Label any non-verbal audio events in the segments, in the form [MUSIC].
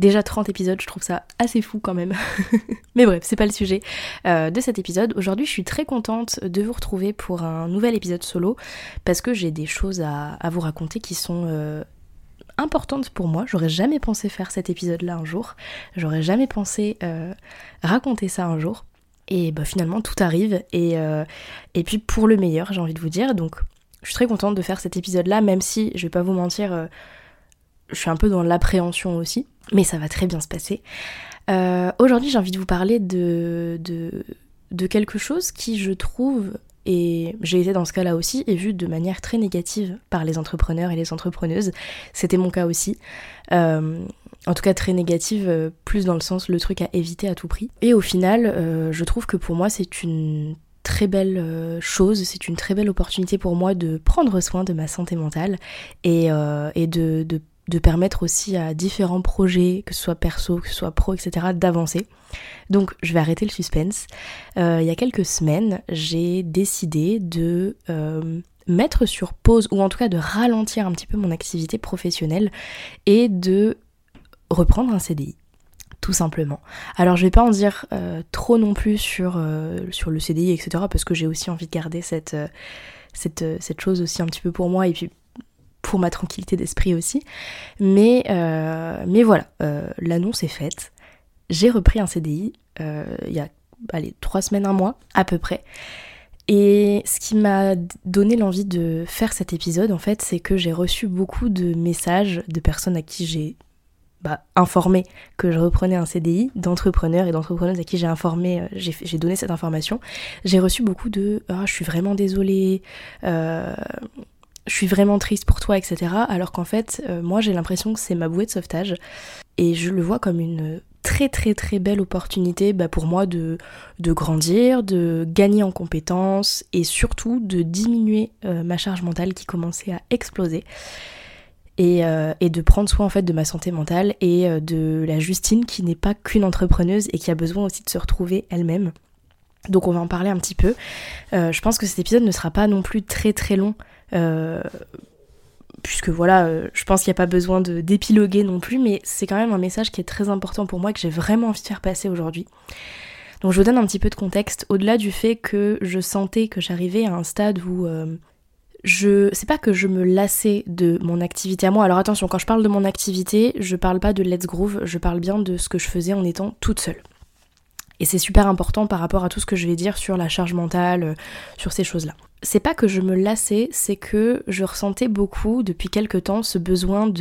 Déjà 30 épisodes, je trouve ça assez fou quand même. [LAUGHS] Mais bref, c'est pas le sujet euh, de cet épisode. Aujourd'hui, je suis très contente de vous retrouver pour un nouvel épisode solo parce que j'ai des choses à, vous raconter qui sont euh, importantes pour moi. J'aurais jamais pensé faire cet épisode-là un jour. J'aurais jamais pensé euh, raconter ça un jour. Et bah, finalement, tout arrive. Et, et puis pour le meilleur, j'ai envie de vous dire. Donc, je suis très contente de faire cet épisode-là, même si, je vais pas vous mentir, je suis un peu dans l'appréhension aussi mais ça va très bien se passer. Euh, aujourd'hui, j'ai envie de vous parler de, de, quelque chose qui, je trouve, et j'ai été dans ce cas-là aussi, et vu de manière très négative par les entrepreneurs et les entrepreneuses. C'était mon cas aussi. Euh, en tout cas, très négative, euh, plus dans le sens le truc à éviter à tout prix. Et au final, je trouve que pour moi, c'est une très belle chose, c'est une très belle opportunité pour moi de prendre soin de ma santé mentale et, et de de permettre aussi à différents projets, que ce soit perso, que ce soit pro, etc., d'avancer. Donc je vais arrêter le suspense. Euh, il y a quelques semaines, j'ai décidé de euh, mettre sur pause, ou en tout cas de ralentir un petit peu mon activité professionnelle et de reprendre un CDI tout simplement. Alors je vais pas en dire euh, trop non plus sur, le CDI, etc. parce que j'ai aussi envie de garder cette, cette, cette, chose aussi un petit peu pour moi et puis pour ma tranquillité d'esprit aussi. Mais, euh, mais voilà, euh, l'annonce est faite. J'ai repris un CDI euh, il y a allez, trois semaines, un mois à peu près. Et ce qui m'a donné l'envie de faire cet épisode, en fait, c'est que j'ai reçu beaucoup de messages de personnes à qui j'ai bah, informé que je reprenais un CDI, d'entrepreneurs et d'entrepreneuses à qui j'ai informé, j'ai donné cette information. J'ai reçu beaucoup de ah, je suis vraiment désolée, je suis vraiment triste pour toi, etc. Alors qu'en fait, euh, moi j'ai l'impression que c'est ma bouée de sauvetage et je le vois comme une très très très belle opportunité bah, pour moi de, grandir, de gagner en compétences et surtout de diminuer euh, ma charge mentale qui commençait à exploser. Et, euh, et, de prendre soin en fait de ma santé mentale et de la Justine qui n'est pas qu'une entrepreneuse et qui a besoin aussi de se retrouver elle-même. Donc on va en parler un petit peu. je pense que cet épisode ne sera pas non plus très très long puisque voilà, euh, je pense qu'il n'y a pas besoin d'épiloguer non plus, mais c'est quand même un message qui est très important pour moi, que j'ai vraiment envie de faire passer aujourd'hui. Donc je vous donne un petit peu de contexte, au-delà du fait que je sentais que j'arrivais à un stade où euh, je c'est pas que je me lassais de mon activité à moi. Alors attention, quand je parle de mon activité, je parle pas de Let's Groove, je parle bien de ce que je faisais en étant toute seule. Et c'est super important par rapport à tout ce que je vais dire sur la charge mentale, sur ces choses-là c'est pas que je me lassais, c'est que je ressentais beaucoup depuis quelque temps ce besoin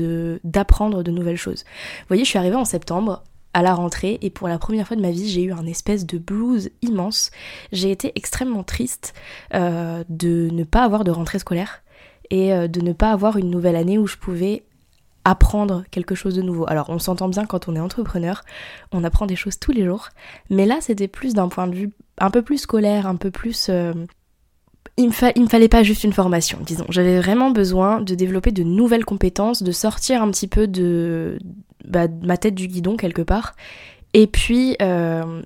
d'apprendre de nouvelles choses. Vous voyez, je suis arrivée en septembre à la rentrée et pour la première fois de ma vie j'ai eu un espèce de blues immense. J'ai été extrêmement triste euh, de ne pas avoir de rentrée scolaire et euh, de ne pas avoir une nouvelle année où je pouvais apprendre quelque chose de nouveau. Alors on s'entend bien quand on est entrepreneur, on apprend des choses tous les jours, mais là c'était plus d'un point de vue un peu plus scolaire, un peu plus euh, il me, me fallait pas juste une formation, disons. J'avais vraiment besoin de développer de nouvelles compétences, de sortir un petit peu de, bah, ma tête du guidon quelque part. Et puis, euh,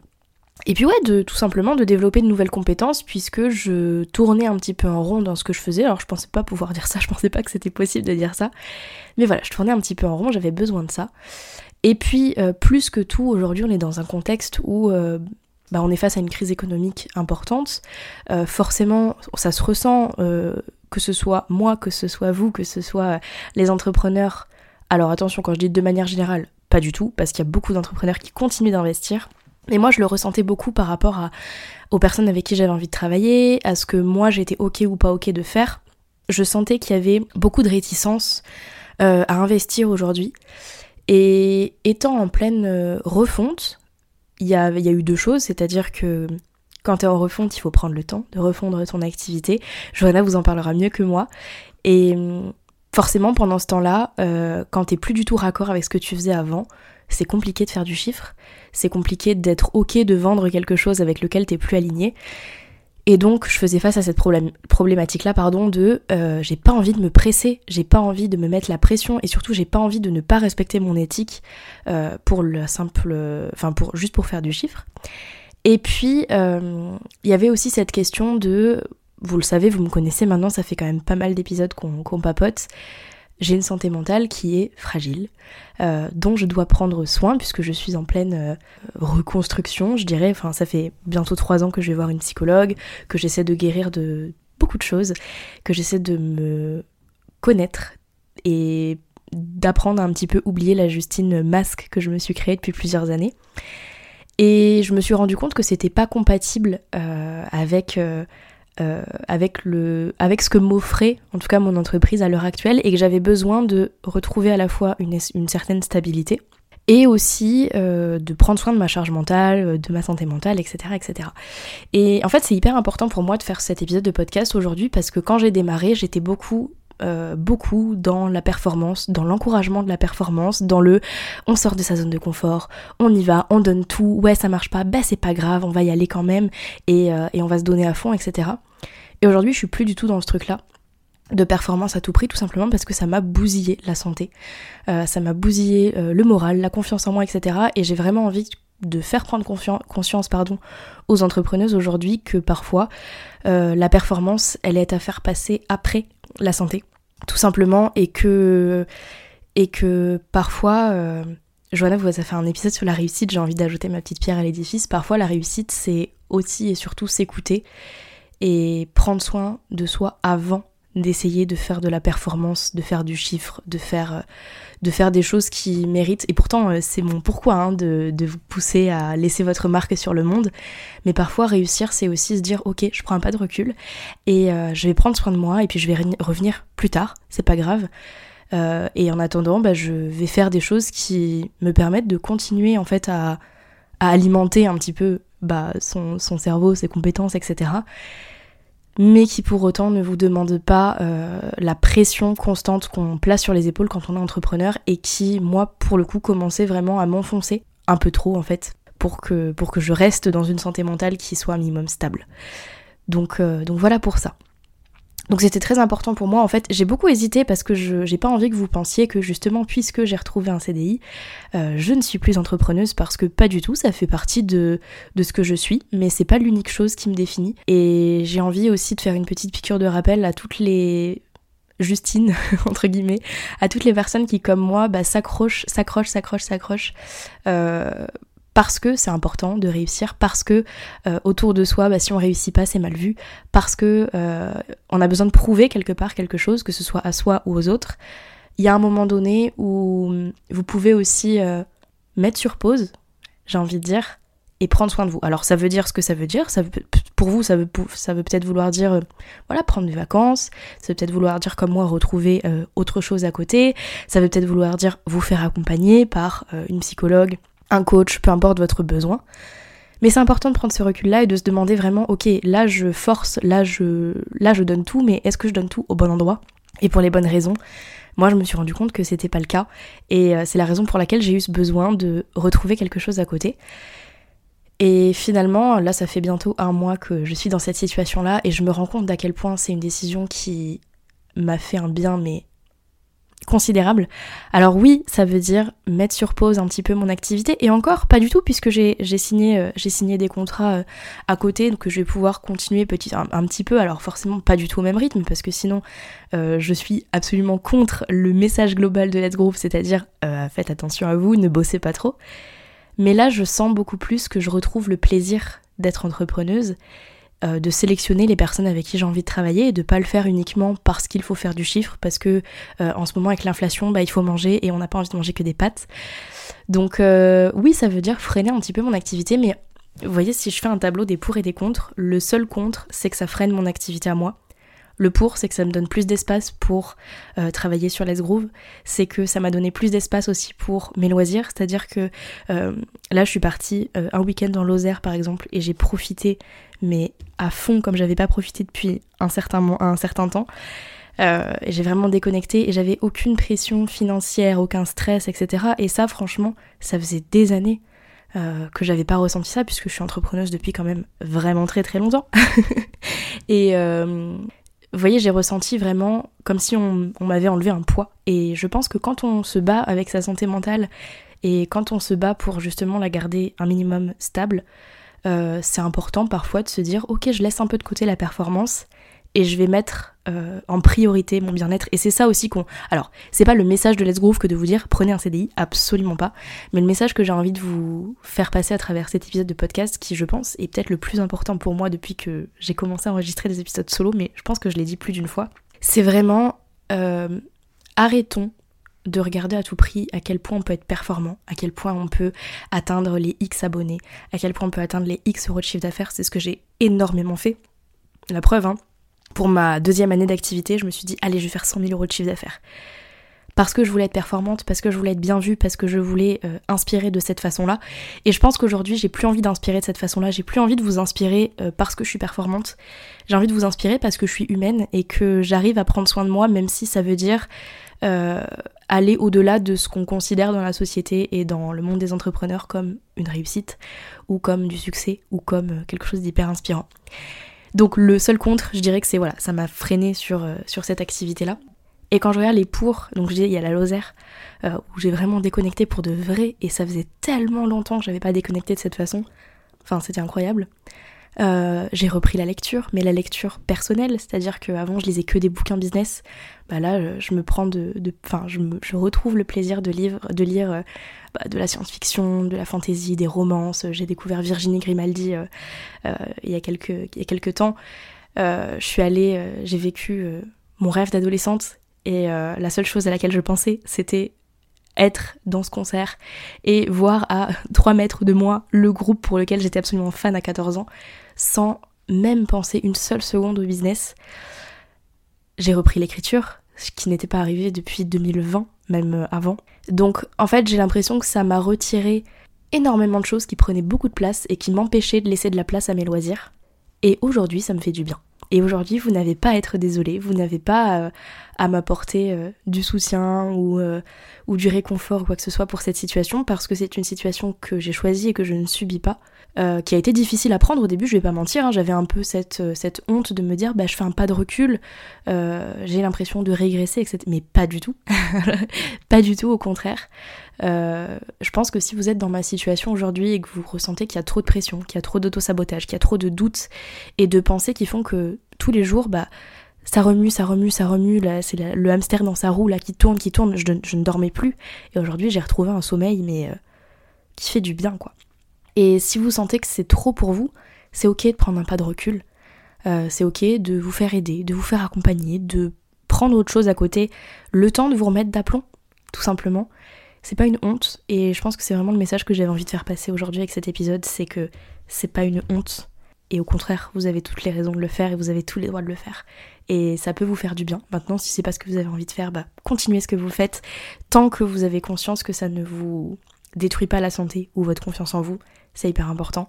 et puis ouais, de, tout simplement de développer de nouvelles compétences puisque je tournais un petit peu en rond dans ce que je faisais. Alors je pensais pas pouvoir dire ça, [LAUGHS] je pensais pas que c'était possible de dire ça. Mais voilà, je tournais un petit peu en rond, j'avais besoin de ça. Et puis, euh, plus que tout, aujourd'hui, on est dans un contexte où euh, bah, on est face à une crise économique importante. Euh, forcément, ça se ressent, euh, que ce soit moi, que ce soit vous, que ce soit les entrepreneurs. Alors attention, quand je dis de manière générale, pas du tout, parce qu'il y a beaucoup d'entrepreneurs qui continuent d'investir. Et moi, je le ressentais beaucoup par rapport à, aux personnes avec qui j'avais envie de travailler, à ce que moi j'étais ok ou pas ok de faire. Je sentais qu'il y avait beaucoup de réticence euh, à investir aujourd'hui. Et étant en pleine euh, refonte, il y a, eu deux choses, c'est-à-dire que quand tu es en refonte, il faut prendre le temps de refondre ton activité. Johanna vous en parlera mieux que moi. Et hum, forcément, pendant ce temps-là, euh, quand t'es plus du tout raccord avec ce que tu faisais avant, c'est compliqué de faire du chiffre, c'est compliqué d'être ok de vendre quelque chose avec lequel t'es plus aligné. Et donc, je faisais face à cette problématique-là, pardon, de euh, j'ai pas envie de me presser, j'ai pas envie de me mettre la pression, et surtout, j'ai pas envie de ne pas respecter mon éthique euh, pour le simple, enfin, pour juste pour faire du chiffre. Et puis, euh, il y avait aussi cette question de, vous le savez, vous me connaissez maintenant, ça fait quand même pas mal d'épisodes qu'on papote j'ai une santé mentale qui est fragile, euh, dont je dois prendre soin puisque je suis en pleine euh, reconstruction, je dirais. Enfin, ça fait bientôt trois ans que je vais voir une psychologue, que j'essaie de guérir de beaucoup de choses, que j'essaie de me connaître et d'apprendre à un petit peu oublier la Justine masque que je me suis créée depuis plusieurs années. Et je me suis rendu compte que c'était pas compatible euh, avec euh, avec, ce que m'offrait en tout cas mon entreprise à l'heure actuelle et que j'avais besoin de retrouver à la fois une, certaine stabilité et aussi euh, de prendre soin de ma charge mentale, de ma santé mentale, etc. etc. Et en fait c'est hyper important pour moi de faire cet épisode de podcast aujourd'hui parce que quand j'ai démarré j'étais beaucoup euh, beaucoup dans la performance, dans l'encouragement de la performance, dans le on sort de sa zone de confort, on y va, on donne tout, ouais ça marche pas, bah c'est pas grave, on va y aller quand même et, euh, on va se donner à fond, etc. Et aujourd'hui je suis plus du tout dans ce truc là de performance à tout prix tout simplement parce que ça m'a bousillé la santé, euh, ça m'a bousillé le moral, la confiance en moi, etc. Et j'ai vraiment envie de faire prendre conscience aux entrepreneuses aujourd'hui que parfois la performance elle est à faire passer après la santé tout simplement, et que, et que parfois, euh, Johanna vous avez fait un épisode sur la réussite, j'ai envie d'ajouter ma petite pierre à l'édifice, parfois la réussite c'est aussi et surtout s'écouter et prendre soin de soi avant d'essayer de faire de la performance, de faire du chiffre, de faire, euh, de faire des choses qui méritent. Et pourtant, euh, c'est mon pourquoi hein, de, de, vous pousser à laisser votre marque sur le monde. Mais parfois, réussir, c'est aussi se dire, ok, je prends un pas de recul et euh, je vais prendre soin de moi et puis je vais revenir plus tard, c'est pas grave. et en attendant, bah, je vais faire des choses qui me permettent de continuer en fait à, à alimenter un petit peu bah, son, son cerveau, ses compétences, etc mais qui pour autant ne vous demande pas euh, la pression constante qu'on place sur les épaules quand on est entrepreneur et qui, moi, pour le coup, commençait vraiment à m'enfoncer un peu trop en fait pour que, pour que je reste dans une santé mentale qui soit minimum stable. Donc, euh, donc voilà pour ça. Donc c'était très important pour moi. En fait, j'ai beaucoup hésité parce que je j'ai pas envie que vous pensiez que justement, puisque j'ai retrouvé un CDI, euh, je ne suis plus entrepreneuse parce que pas du tout. Ça fait partie de, de ce que je suis, mais c'est pas l'unique chose qui me définit. Et j'ai envie aussi de faire une petite piqûre de rappel à toutes les Justine, [LAUGHS] entre guillemets, à toutes les personnes qui, comme moi, bah, s'accrochent, s'accrochent, s'accrochent, s'accrochent euh, parce que c'est important de réussir, parce que euh, autour de soi, bah, si on réussit pas, c'est mal vu, parce que euh, on a besoin de prouver quelque part quelque chose, que ce soit à soi ou aux autres. Il y a un moment donné où vous pouvez aussi euh, mettre sur pause, j'ai envie de dire, et prendre soin de vous. Alors ça veut dire ce que ça veut dire. Ça pour vous, ça veut, ça veut peut-être vouloir dire, voilà, prendre des vacances. Ça veut peut-être vouloir dire comme moi retrouver autre chose à côté. Ça veut peut-être vouloir dire vous faire accompagner par une psychologue coach, peu importe votre besoin. Mais c'est important de prendre ce recul-là et de se demander vraiment, ok, là je force, là je, là je donne tout, mais est-ce que je donne tout au bon endroit et pour les bonnes raisons? Moi, je me suis rendu compte que c'était pas le cas, et euh, c'est la raison pour laquelle j'ai eu ce besoin de retrouver quelque chose à côté. Et finalement, là, ça fait bientôt un mois que je suis dans cette situation-là, et je me rends compte d'à quel point c'est une décision qui m'a fait un bien, mais considérable. Alors oui, ça veut dire mettre sur pause un petit peu mon activité et encore pas du tout puisque j'ai signé euh, signé des contrats euh, à côté donc je vais pouvoir continuer petit un, petit peu alors forcément pas du tout au même rythme parce que sinon euh, je suis absolument contre le message global de Let's Group, c'est-à-dire faites attention à vous, ne bossez pas trop. Mais là, je sens beaucoup plus que je retrouve le plaisir d'être entrepreneuse euh, de sélectionner les personnes avec qui j'ai envie de travailler et de pas le faire uniquement parce qu'il faut faire du chiffre, parce que euh, en ce moment avec l'inflation, bah, il faut manger et on n'a pas envie de manger que des pâtes. Donc euh, oui, ça veut dire freiner un petit peu mon activité, mais vous voyez, si je fais un tableau des pour et des contre, le seul contre, c'est que ça freine mon activité à moi. Le pour, c'est que ça me donne plus d'espace pour euh, travailler sur les Groove. C'est que ça m'a donné plus d'espace aussi pour mes loisirs. C'est-à-dire que euh, là, je suis partie euh, un week-end dans Lozère, par exemple, et j'ai profité, mais à fond, comme j'avais pas profité depuis un certain, temps. j'ai vraiment déconnecté et j'avais aucune pression financière, aucun stress, etc. Et ça, franchement, ça faisait des années que j'avais pas ressenti ça puisque je suis entrepreneuse depuis quand même vraiment très très longtemps. [LAUGHS] et, vous voyez, j'ai ressenti vraiment comme si on, m'avait enlevé un poids. Et je pense que quand on se bat avec sa santé mentale et quand on se bat pour justement la garder un minimum stable, euh, c'est important parfois de se dire ok, je laisse un peu de côté la performance et je vais mettre euh, en priorité mon bien-être. Et c'est ça aussi qu'on. Alors, c'est pas le message de Let's Groove que de vous dire prenez un CDI, absolument pas. Mais le message que j'ai envie de vous faire passer à travers cet épisode de podcast, qui je pense est peut-être le plus important pour moi depuis que j'ai commencé à enregistrer des épisodes solo, mais je pense que je l'ai dit plus d'une fois, c'est vraiment euh, arrêtons de regarder à tout prix à quel point on peut être performant, à quel point on peut atteindre les X abonnés, à quel point on peut atteindre les X euros de chiffre d'affaires. C'est ce que j'ai énormément fait. La preuve, hein, pour ma deuxième année d'activité, je me suis dit, allez, je vais faire 100 000 euros de chiffre d'affaires. Parce que je voulais être performante, parce que je voulais être bien vue, parce que je voulais euh, inspirer de cette façon-là. Et je pense qu'aujourd'hui, j'ai plus envie d'inspirer de cette façon-là. J'ai plus envie de vous inspirer euh, parce que je suis performante. J'ai envie de vous inspirer parce que je suis humaine et que j'arrive à prendre soin de moi, même si ça veut dire euh, aller au-delà de ce qu'on considère dans la société et dans le monde des entrepreneurs comme une réussite, ou comme du succès, ou comme quelque chose d'hyper inspirant. Donc le seul contre, je dirais que c'est voilà, ça m'a freiné sur, euh, cette activité-là. Et quand je regarde les pour, donc je dis il y a la Lozère, euh, où j'ai vraiment déconnecté pour de vrai, et ça faisait tellement longtemps que j'avais pas déconnecté de cette façon. Enfin, c'était incroyable. Euh, j'ai repris la lecture, mais la lecture personnelle, c'est-à-dire qu'avant je lisais que des bouquins business. Bah là, je me prends de, enfin, je, retrouve le plaisir de, lire, de lire bah, de la science-fiction, de la fantasy, des romances. J'ai découvert Virginie Grimaldi euh, euh, il, y a quelques, il y a quelques temps. Euh, je suis allée, j'ai vécu mon rêve d'adolescente et la seule chose à laquelle je pensais, c'était être dans ce concert et voir à [LAUGHS] 3 mètres de moi le groupe pour lequel j'étais absolument fan à 14 ans, sans même penser une seule seconde au business. J'ai repris l'écriture, ce qui n'était pas arrivé depuis 2020 même avant. Donc en fait j'ai l'impression que ça m'a retiré énormément de choses qui prenaient beaucoup de place et qui m'empêchaient de laisser de la place à mes loisirs. Et aujourd'hui ça me fait du bien. Et aujourd'hui vous n'avez pas à être désolé, vous n'avez pas euh, à m'apporter euh, du soutien ou, ou du réconfort ou quoi que ce soit pour cette situation parce que c'est une situation que j'ai choisie et que je ne subis pas. Euh, qui a été difficile à prendre au début, je vais pas mentir, hein, j'avais un peu cette, euh, cette honte de me dire bah je fais un pas de recul, euh, j'ai l'impression de régresser, etc. Mais pas du tout, [LAUGHS] pas du tout, au contraire. je pense que si vous êtes dans ma situation aujourd'hui et que vous ressentez qu'il y a trop de pression, qu'il y a trop d'auto-sabotage, qu'il y a trop de doutes et de pensées qui font que tous les jours, bah ça remue, ça remue, ça remue, là, c'est le hamster dans sa roue là qui tourne, qui tourne, je, ne dormais plus. Et aujourd'hui j'ai retrouvé un sommeil mais qui fait du bien quoi. Et si vous sentez que c'est trop pour vous, c'est ok de prendre un pas de recul. Euh, c'est ok de vous faire aider, de vous faire accompagner, de prendre autre chose à côté, le temps de vous remettre d'aplomb, tout simplement. C'est pas une honte, et je pense que c'est vraiment le message que j'avais envie de faire passer aujourd'hui avec cet épisode, c'est que c'est pas une honte, et au contraire, vous avez toutes les raisons de le faire et vous avez tous les droits de le faire. Et ça peut vous faire du bien. Maintenant, si c'est pas ce que vous avez envie de faire, bah continuez ce que vous faites tant que vous avez conscience que ça ne vous détruit pas la santé ou votre confiance en vous c'est hyper important.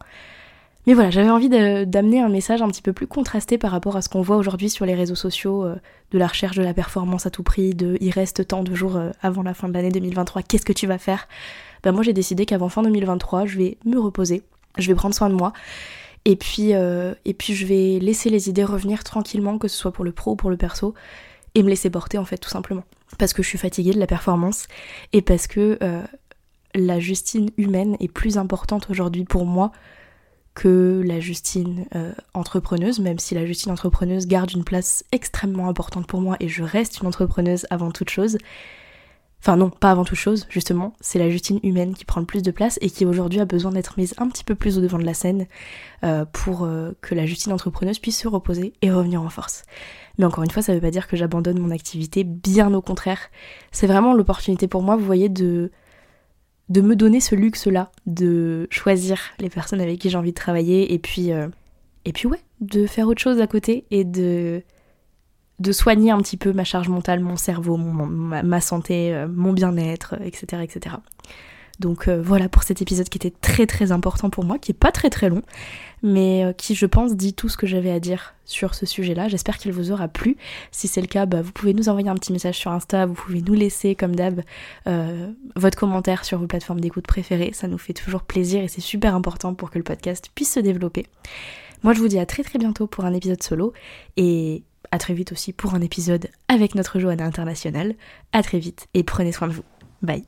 Mais voilà, j'avais envie d'amener un message un petit peu plus contrasté par rapport à ce qu'on voit aujourd'hui sur les réseaux sociaux, euh, de la recherche de la performance à tout prix, de il reste tant de jours euh, avant la fin de l'année 2023, qu'est-ce que tu vas faire? Ben moi j'ai décidé qu'avant fin 2023, je vais me reposer, je vais prendre soin de moi, et puis, euh, et puis je vais laisser les idées revenir tranquillement, que ce soit pour le pro ou pour le perso, et me laisser porter en fait tout simplement. Parce que je suis fatiguée de la performance, et parce que la Justine humaine est plus importante aujourd'hui pour moi que la Justine euh, entrepreneuse, même si la Justine entrepreneuse garde une place extrêmement importante pour moi et je reste une entrepreneuse avant toute chose. Enfin non, pas avant toute chose, justement, c'est la Justine humaine qui prend le plus de place et qui aujourd'hui a besoin d'être mise un petit peu plus au devant de la scène euh, pour euh, que la Justine entrepreneuse puisse se reposer et revenir en force. Mais encore une fois, ça ne veut pas dire que j'abandonne mon activité, bien au contraire. C'est vraiment l'opportunité pour moi, vous voyez, de, de me donner ce luxe-là, de choisir les personnes avec qui j'ai envie de travailler et puis, euh, et puis ouais, de faire autre chose à côté et de de soigner un petit peu ma charge mentale, mon cerveau, ma, santé, euh, mon bien-être, etc., etc. Donc euh, voilà pour cet épisode qui était très très important pour moi, qui est pas très très long, mais euh, qui je pense dit tout ce que j'avais à dire sur ce sujet-là. J'espère qu'il vous aura plu. Si c'est le cas, bah, vous pouvez nous envoyer un petit message sur Insta, vous pouvez nous laisser comme d'hab votre commentaire sur vos plateformes d'écoute préférées. Ça nous fait toujours plaisir et c'est super important pour que le podcast puisse se développer. Moi je vous dis à très très bientôt pour un épisode solo et à très vite aussi pour un épisode avec notre Johanna internationale. À très vite et prenez soin de vous. Bye.